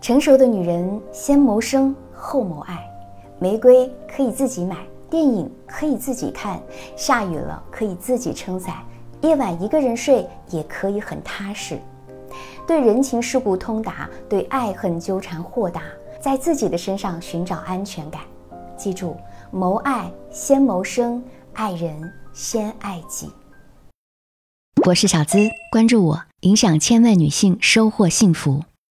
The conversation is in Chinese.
成熟的女人先谋生后谋爱，玫瑰可以自己买，电影可以自己看，下雨了可以自己撑伞，夜晚一个人睡也可以很踏实。对人情世故通达，对爱恨纠缠豁达，在自己的身上寻找安全感。记住，谋爱先谋生，爱人先爱己。我是小资，关注我，影响千万女性，收获幸福。